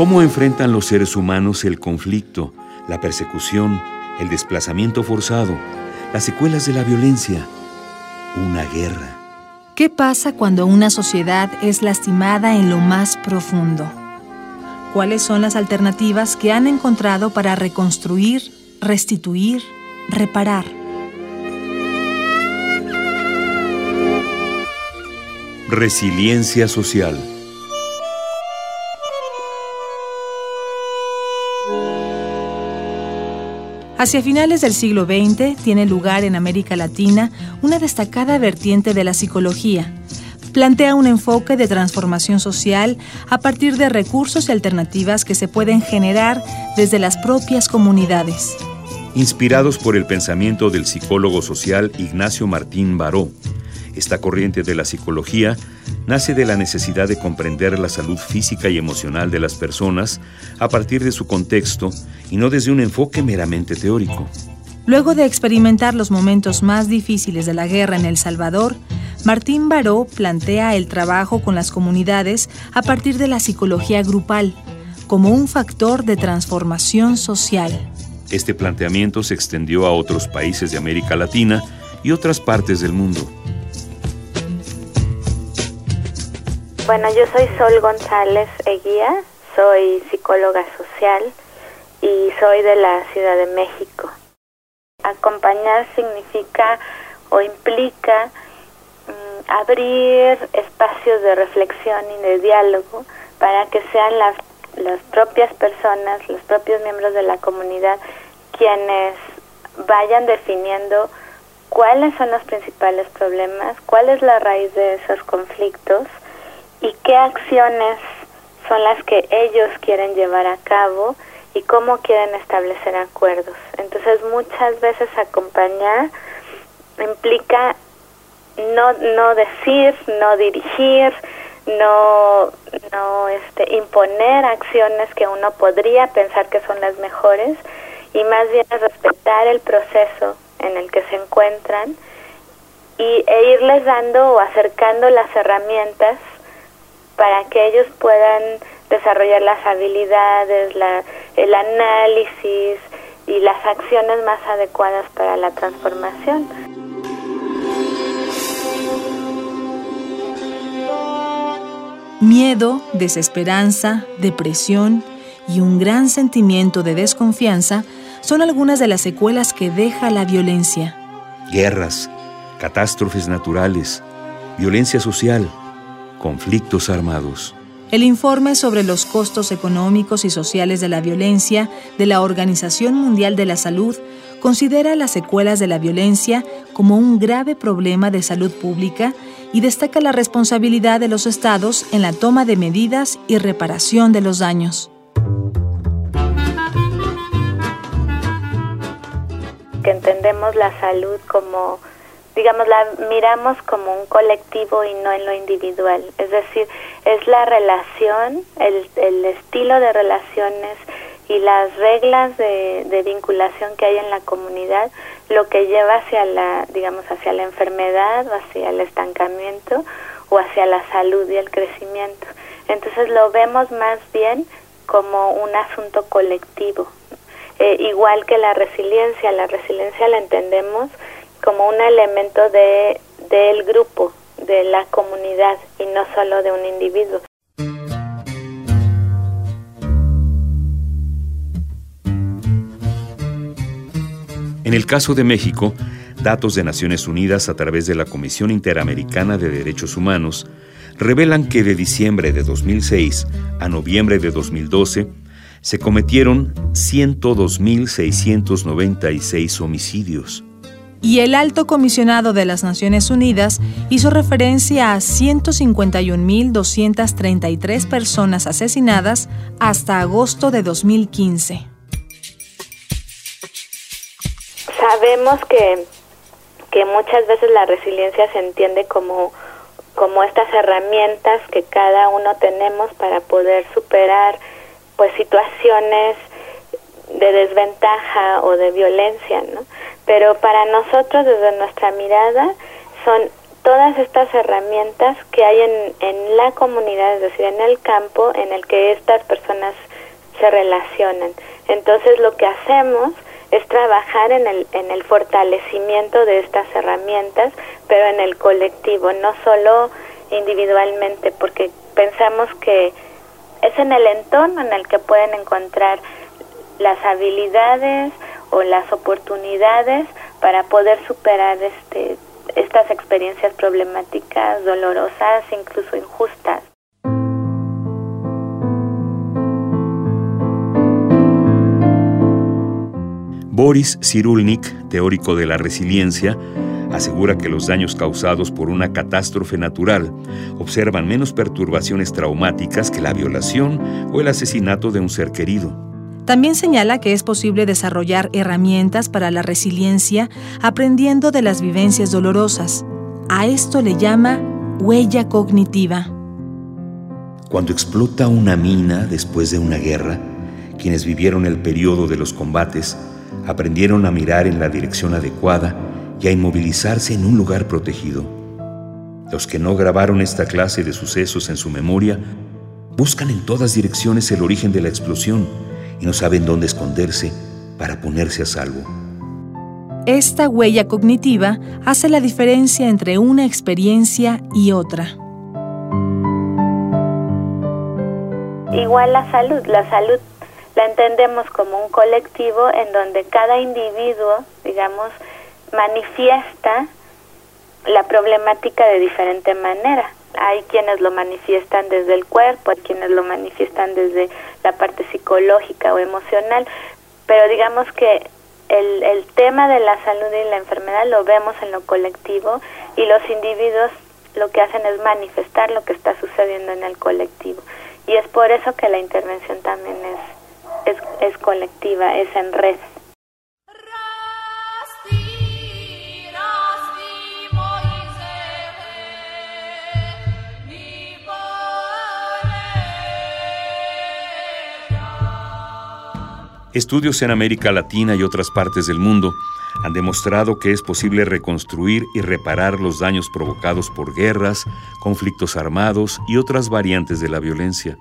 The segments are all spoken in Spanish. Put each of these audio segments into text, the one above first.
¿Cómo enfrentan los seres humanos el conflicto, la persecución, el desplazamiento forzado, las secuelas de la violencia? Una guerra. ¿Qué pasa cuando una sociedad es lastimada en lo más profundo? ¿Cuáles son las alternativas que han encontrado para reconstruir, restituir, reparar? Resiliencia social. Hacia finales del siglo XX tiene lugar en América Latina una destacada vertiente de la psicología. Plantea un enfoque de transformación social a partir de recursos y alternativas que se pueden generar desde las propias comunidades. Inspirados por el pensamiento del psicólogo social Ignacio Martín Baró, esta corriente de la psicología nace de la necesidad de comprender la salud física y emocional de las personas a partir de su contexto y no desde un enfoque meramente teórico. Luego de experimentar los momentos más difíciles de la guerra en El Salvador, Martín Baró plantea el trabajo con las comunidades a partir de la psicología grupal, como un factor de transformación social. Este planteamiento se extendió a otros países de América Latina y otras partes del mundo. Bueno, yo soy Sol González Eguía, soy psicóloga social y soy de la Ciudad de México. Acompañar significa o implica mm, abrir espacios de reflexión y de diálogo para que sean las, las propias personas, los propios miembros de la comunidad quienes vayan definiendo cuáles son los principales problemas, cuál es la raíz de esos conflictos y qué acciones son las que ellos quieren llevar a cabo y cómo quieren establecer acuerdos. Entonces muchas veces acompañar implica no, no decir, no dirigir, no, no este, imponer acciones que uno podría pensar que son las mejores y más bien respetar el proceso en el que se encuentran y, e irles dando o acercando las herramientas para que ellos puedan desarrollar las habilidades, el análisis y las acciones más adecuadas para la transformación. Miedo, desesperanza, depresión y un gran sentimiento de desconfianza son algunas de las secuelas que deja la violencia. Guerras, catástrofes naturales, violencia social, conflictos armados. El informe sobre los costos económicos y sociales de la violencia de la Organización Mundial de la Salud considera las secuelas de la violencia como un grave problema de salud pública y destaca la responsabilidad de los estados en la toma de medidas y reparación de los daños. Que entendemos la salud como digamos, la miramos como un colectivo y no en lo individual. Es decir, es la relación, el, el estilo de relaciones y las reglas de, de, vinculación que hay en la comunidad lo que lleva hacia la, digamos, hacia la enfermedad o hacia el estancamiento o hacia la salud y el crecimiento. Entonces lo vemos más bien como un asunto colectivo. Eh, igual que la resiliencia, la resiliencia la entendemos como un elemento de del grupo, de la comunidad y no solo de un individuo. En el caso de México, datos de Naciones Unidas a través de la Comisión Interamericana de Derechos Humanos revelan que de diciembre de 2006 a noviembre de 2012, se cometieron 102.696 homicidios. Y el alto comisionado de las Naciones Unidas hizo referencia a 151.233 personas asesinadas hasta agosto de 2015. Sabemos que, que muchas veces la resiliencia se entiende como, como estas herramientas que cada uno tenemos para poder superar pues situaciones de desventaja o de violencia, ¿no? Pero para nosotros desde nuestra mirada son todas estas herramientas que hay en, en la comunidad, es decir, en el campo en el que estas personas se relacionan. Entonces lo que hacemos es trabajar en el, en el fortalecimiento de estas herramientas, pero en el colectivo, no solo individualmente, porque pensamos que es en el entorno en el que pueden encontrar las habilidades o las oportunidades para poder superar este, estas experiencias problemáticas, dolorosas, incluso injustas. Boris Cyrulnik, teórico de la resiliencia, asegura que los daños causados por una catástrofe natural observan menos perturbaciones traumáticas que la violación o el asesinato de un ser querido. También señala que es posible desarrollar herramientas para la resiliencia aprendiendo de las vivencias dolorosas. A esto le llama huella cognitiva. Cuando explota una mina después de una guerra, quienes vivieron el periodo de los combates aprendieron a mirar en la dirección adecuada y a inmovilizarse en un lugar protegido. Los que no grabaron esta clase de sucesos en su memoria buscan en todas direcciones el origen de la explosión y no saben dónde esconderse para ponerse a salvo. Esta huella cognitiva hace la diferencia entre una experiencia y otra. Igual la salud, la salud la entendemos como un colectivo en donde cada individuo, digamos, manifiesta la problemática de diferente manera. Hay quienes lo manifiestan desde el cuerpo, hay quienes lo manifiestan desde la parte psicológica o emocional, pero digamos que el, el tema de la salud y la enfermedad lo vemos en lo colectivo y los individuos lo que hacen es manifestar lo que está sucediendo en el colectivo. Y es por eso que la intervención también es es, es colectiva, es en red. Estudios en América Latina y otras partes del mundo han demostrado que es posible reconstruir y reparar los daños provocados por guerras, conflictos armados y otras variantes de la violencia.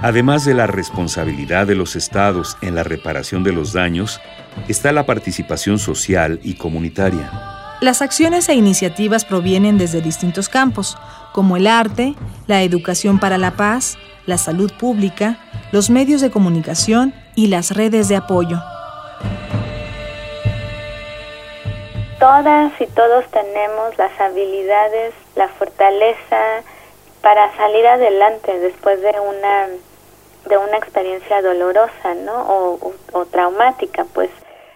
Además de la responsabilidad de los estados en la reparación de los daños, está la participación social y comunitaria. Las acciones e iniciativas provienen desde distintos campos, como el arte, la educación para la paz, la salud pública, los medios de comunicación y las redes de apoyo. Todas y todos tenemos las habilidades, la fortaleza, para salir adelante después de una de una experiencia dolorosa, ¿no? O, o, traumática, pues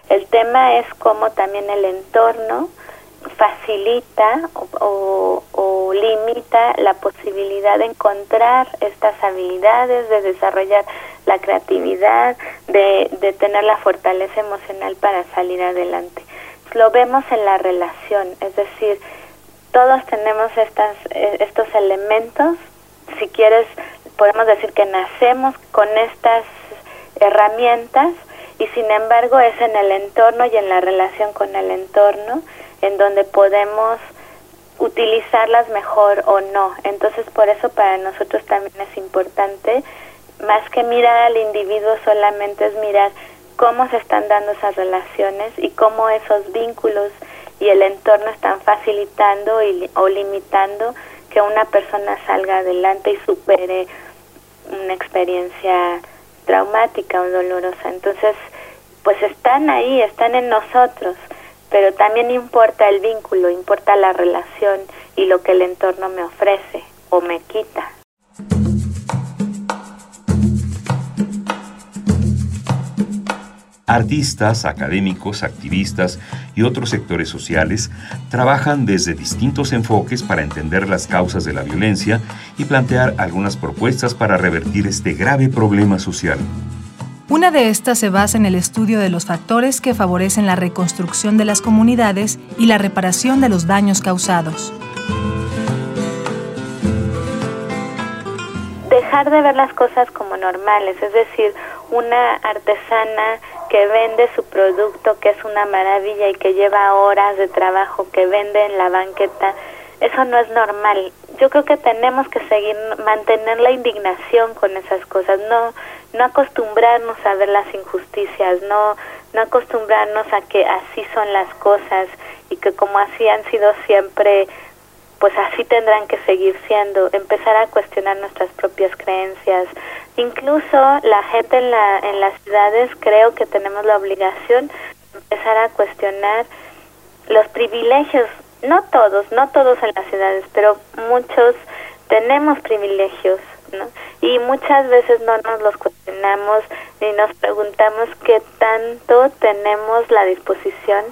el tema es cómo también el entorno facilita o, o, limita la posibilidad de encontrar estas habilidades, de desarrollar la creatividad, de, de tener la fortaleza emocional para salir adelante. Lo vemos en la relación, es decir, todos tenemos estas, eh, estos elementos. Si quieres, podemos decir que nacemos con estas herramientas y sin embargo es en el entorno y en la relación con el entorno en donde podemos utilizarlas mejor o no. Entonces por eso para nosotros también es importante, más que mirar al individuo solamente es mirar cómo se están dando esas relaciones y cómo esos vínculos y el entorno están facilitando o limitando que una persona salga adelante y supere una experiencia traumática o dolorosa. Entonces, pues están ahí, están en nosotros, pero también importa el vínculo, importa la relación y lo que el entorno me ofrece o me quita. Artistas, académicos, activistas y otros sectores sociales trabajan desde distintos enfoques para entender las causas de la violencia y plantear algunas propuestas para revertir este grave problema social. Una de estas se basa en el estudio de los factores que favorecen la reconstrucción de las comunidades y la reparación de los daños causados. Dejar de ver las cosas como normales, es decir, una artesana que vende su producto, que es una maravilla y que lleva horas de trabajo, que vende en la banqueta, eso no es normal. Yo creo que tenemos que seguir, mantener la indignación con esas cosas, no, no acostumbrarnos a ver las injusticias, no, no acostumbrarnos a que así son las cosas y que como así han sido siempre, pues así tendrán que seguir siendo, empezar a cuestionar nuestras propias creencias, Incluso la gente en, la, en las ciudades creo que tenemos la obligación de empezar a cuestionar los privilegios, no todos, no todos en las ciudades, pero muchos tenemos privilegios, ¿no? Y muchas veces no nos los cuestionamos ni nos preguntamos qué tanto tenemos la disposición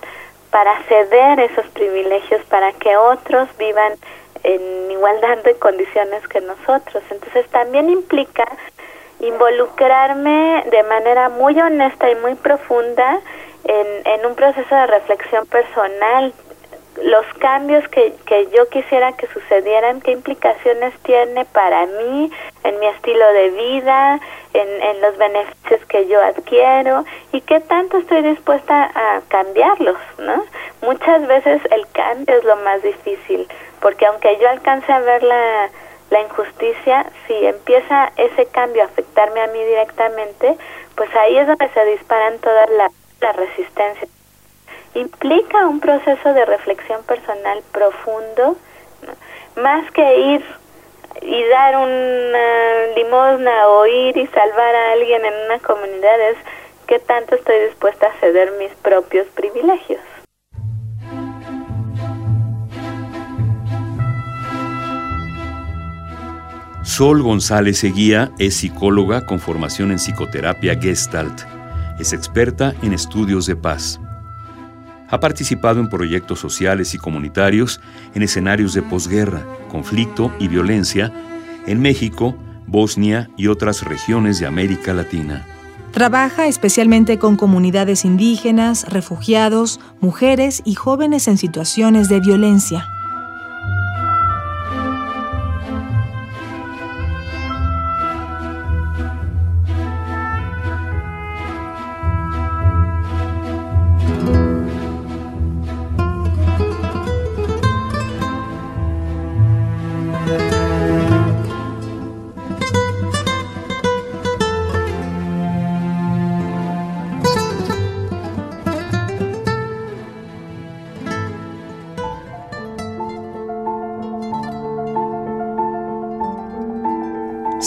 para ceder esos privilegios para que otros vivan en igualdad de condiciones que nosotros. Entonces también implica involucrarme de manera muy honesta y muy profunda en, en un proceso de reflexión personal, los cambios que, que yo quisiera que sucedieran, qué implicaciones tiene para mí, en mi estilo de vida, en, en los beneficios que yo adquiero y qué tanto estoy dispuesta a cambiarlos, ¿no? Muchas veces el cambio es lo más difícil, porque aunque yo alcance a ver la, la injusticia, si empieza ese cambio a afectarme a mí directamente, pues ahí es donde se disparan todas las la resistencias. Implica un proceso de reflexión personal profundo, más que ir y dar una limosna o ir y salvar a alguien en una comunidad, es qué tanto estoy dispuesta a ceder mis propios privilegios. Sol González Eguía es psicóloga con formación en psicoterapia Gestalt. Es experta en estudios de paz. Ha participado en proyectos sociales y comunitarios en escenarios de posguerra, conflicto y violencia en México, Bosnia y otras regiones de América Latina. Trabaja especialmente con comunidades indígenas, refugiados, mujeres y jóvenes en situaciones de violencia.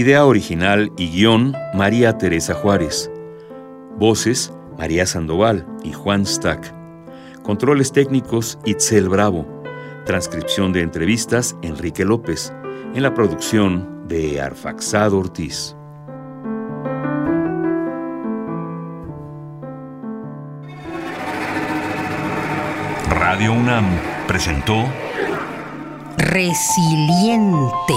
Idea original y guion María Teresa Juárez. Voces María Sandoval y Juan Stack. Controles técnicos Itzel Bravo. Transcripción de entrevistas Enrique López. En la producción de Arfaxado Ortiz. Radio UNAM presentó Resiliente.